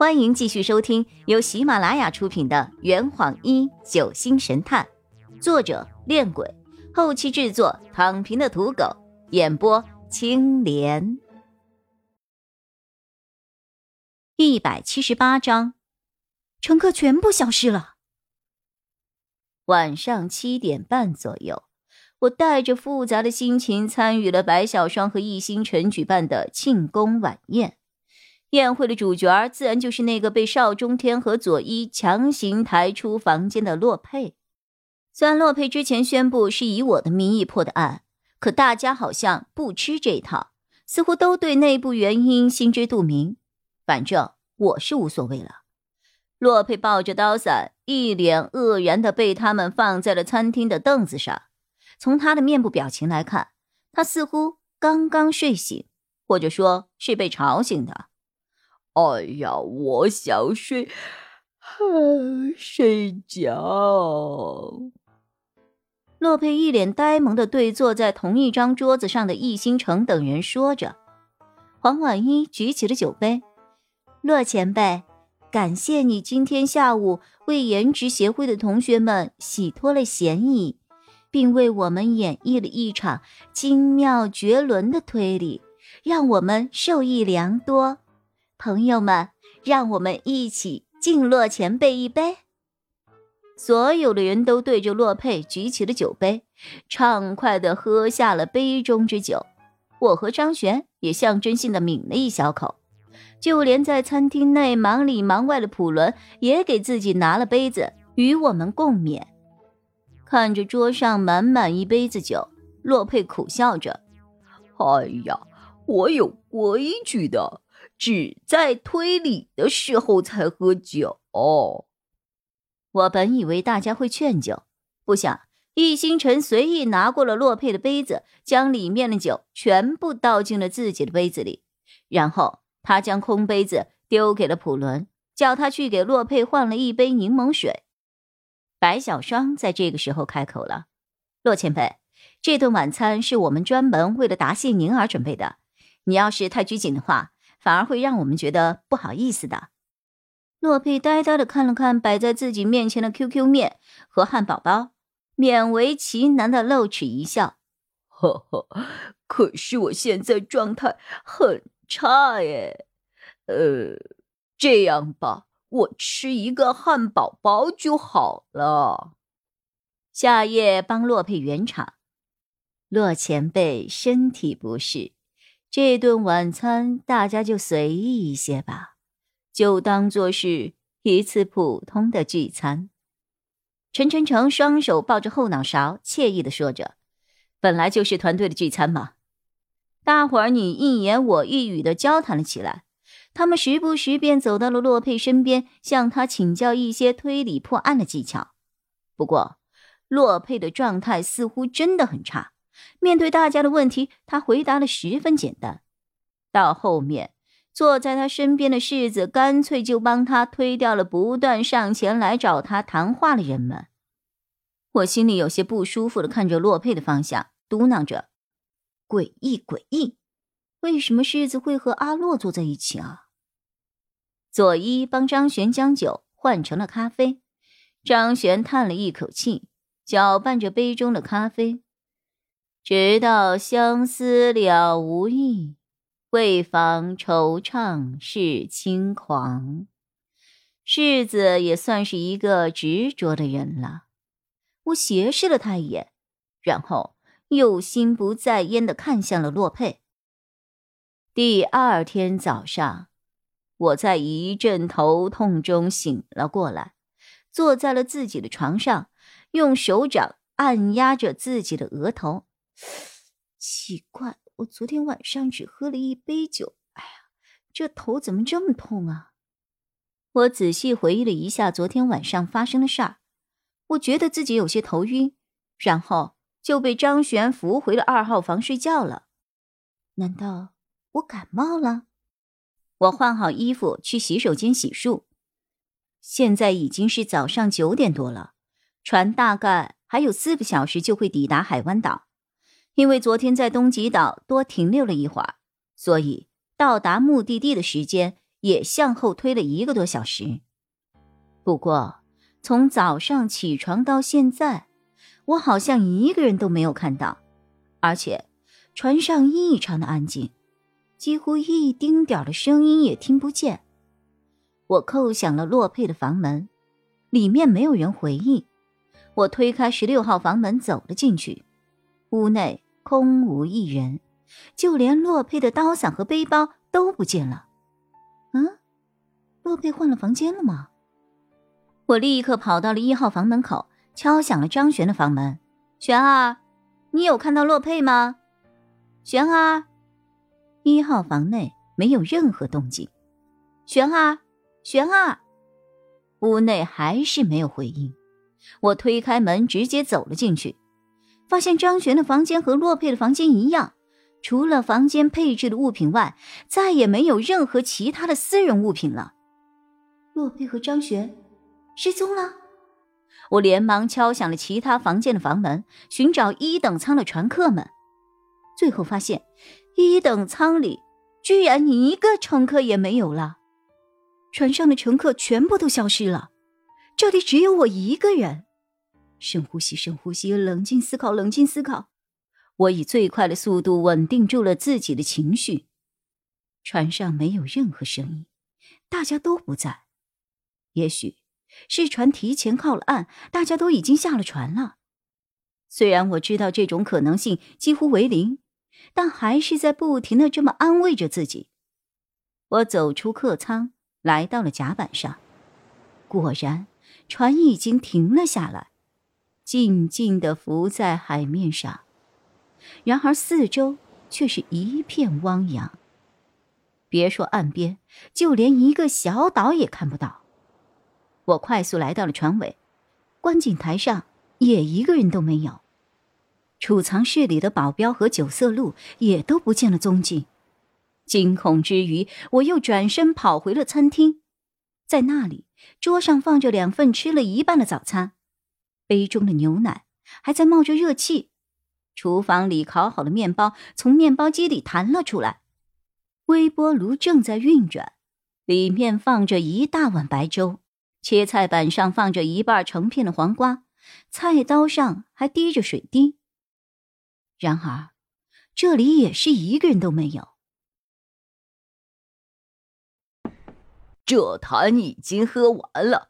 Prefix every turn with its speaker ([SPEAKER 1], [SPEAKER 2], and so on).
[SPEAKER 1] 欢迎继续收听由喜马拉雅出品的《圆谎一九星神探》，作者：恋鬼，后期制作：躺平的土狗，演播：青莲。一百七十八章，乘客全部消失了。晚上七点半左右，我带着复杂的心情参与了白小双和易星辰举办的庆功晚宴。宴会的主角自然就是那个被邵中天和佐伊强行抬出房间的洛佩。虽然洛佩之前宣布是以我的名义破的案，可大家好像不吃这套，似乎都对内部原因心知肚明。反正我是无所谓了。洛佩抱着刀伞，一脸愕然的被他们放在了餐厅的凳子上。从他的面部表情来看，他似乎刚刚睡醒，或者说是被吵醒的。
[SPEAKER 2] 哎呀，我想睡，睡觉。
[SPEAKER 1] 洛佩一脸呆萌的对坐在同一张桌子上的易星辰等人说着。黄婉一举起了酒杯，洛前辈，感谢你今天下午为颜值协会的同学们洗脱了嫌疑，并为我们演绎了一场精妙绝伦的推理，让我们受益良多。朋友们，让我们一起敬洛前辈一杯。所有的人都对着洛佩举起了酒杯，畅快地喝下了杯中之酒。我和张璇也象征性的抿了一小口，就连在餐厅内忙里忙外的普伦也给自己拿了杯子与我们共勉。看着桌上满满一杯子酒，洛佩苦笑着：“
[SPEAKER 2] 哎呀，我有规矩的。”只在推理的时候才喝酒。
[SPEAKER 1] 我本以为大家会劝酒，不想易星辰随意拿过了洛佩的杯子，将里面的酒全部倒进了自己的杯子里，然后他将空杯子丢给了普伦，叫他去给洛佩换了一杯柠檬水。白小霜在这个时候开口了：“洛前辈，这顿晚餐是我们专门为了答谢您而准备的，你要是太拘谨的话。”反而会让我们觉得不好意思的。洛佩呆呆的看了看摆在自己面前的 QQ 面和汉堡包，勉为其难的露齿一笑：“
[SPEAKER 2] 呵呵，可是我现在状态很差耶。呃，这样吧，我吃一个汉堡包就好了。”
[SPEAKER 1] 夏夜帮洛佩圆场，洛前辈身体不适。这顿晚餐大家就随意一些吧，就当做是一次普通的聚餐。陈晨成双手抱着后脑勺，惬意的说着：“本来就是团队的聚餐嘛。”大伙儿你一言我一语的交谈了起来，他们时不时便走到了洛佩身边，向他请教一些推理破案的技巧。不过，洛佩的状态似乎真的很差。面对大家的问题，他回答的十分简单。到后面，坐在他身边的世子干脆就帮他推掉了不断上前来找他谈话的人们。我心里有些不舒服的看着洛佩的方向，嘟囔着：“诡异，诡异，为什么世子会和阿洛坐在一起啊？”佐伊帮张璇将酒换成了咖啡，张璇叹了一口气，搅拌着杯中的咖啡。直到相思了无益，为防惆怅是轻狂。世子也算是一个执着的人了。我斜视了他一眼，然后又心不在焉的看向了洛佩。第二天早上，我在一阵头痛中醒了过来，坐在了自己的床上，用手掌按压着自己的额头。奇怪，我昨天晚上只喝了一杯酒，哎呀，这头怎么这么痛啊？我仔细回忆了一下昨天晚上发生的事儿，我觉得自己有些头晕，然后就被张璇扶回了二号房睡觉了。难道我感冒了？我换好衣服去洗手间洗漱。现在已经是早上九点多了，船大概还有四个小时就会抵达海湾岛。因为昨天在东极岛多停留了一会儿，所以到达目的地的时间也向后推了一个多小时。不过，从早上起床到现在，我好像一个人都没有看到，而且船上异常的安静，几乎一丁点的声音也听不见。我叩响了洛佩的房门，里面没有人回应。我推开十六号房门走了进去，屋内空无一人，就连洛佩的刀伞和背包都不见了。嗯，洛佩换了房间了吗？我立刻跑到了一号房门口，敲响了张璇的房门。璇儿，你有看到洛佩吗？璇儿，一号房内没有任何动静。璇儿，璇儿，屋内还是没有回应。我推开门，直接走了进去，发现张璇的房间和洛佩的房间一样，除了房间配置的物品外，再也没有任何其他的私人物品了。洛佩和张璇。失踪了，我连忙敲响了其他房间的房门，寻找一等舱的船客们。最后发现，一等舱里居然一个乘客也没有了，船上的乘客全部都消失了，这里只有我一个人。深呼吸，深呼吸，冷静思考，冷静思考。我以最快的速度稳定住了自己的情绪。船上没有任何声音，大家都不在。也许。是船提前靠了岸，大家都已经下了船了。虽然我知道这种可能性几乎为零，但还是在不停的这么安慰着自己。我走出客舱，来到了甲板上，果然，船已经停了下来，静静的浮在海面上。然而四周却是一片汪洋，别说岸边，就连一个小岛也看不到。我快速来到了船尾，观景台上也一个人都没有，储藏室里的保镖和九色鹿也都不见了踪迹。惊恐之余，我又转身跑回了餐厅，在那里，桌上放着两份吃了一半的早餐，杯中的牛奶还在冒着热气，厨房里烤好的面包从面包机里弹了出来，微波炉正在运转，里面放着一大碗白粥。切菜板上放着一半成片的黄瓜，菜刀上还滴着水滴。然而，这里也是一个人都没有。
[SPEAKER 2] 这坛已经喝完了，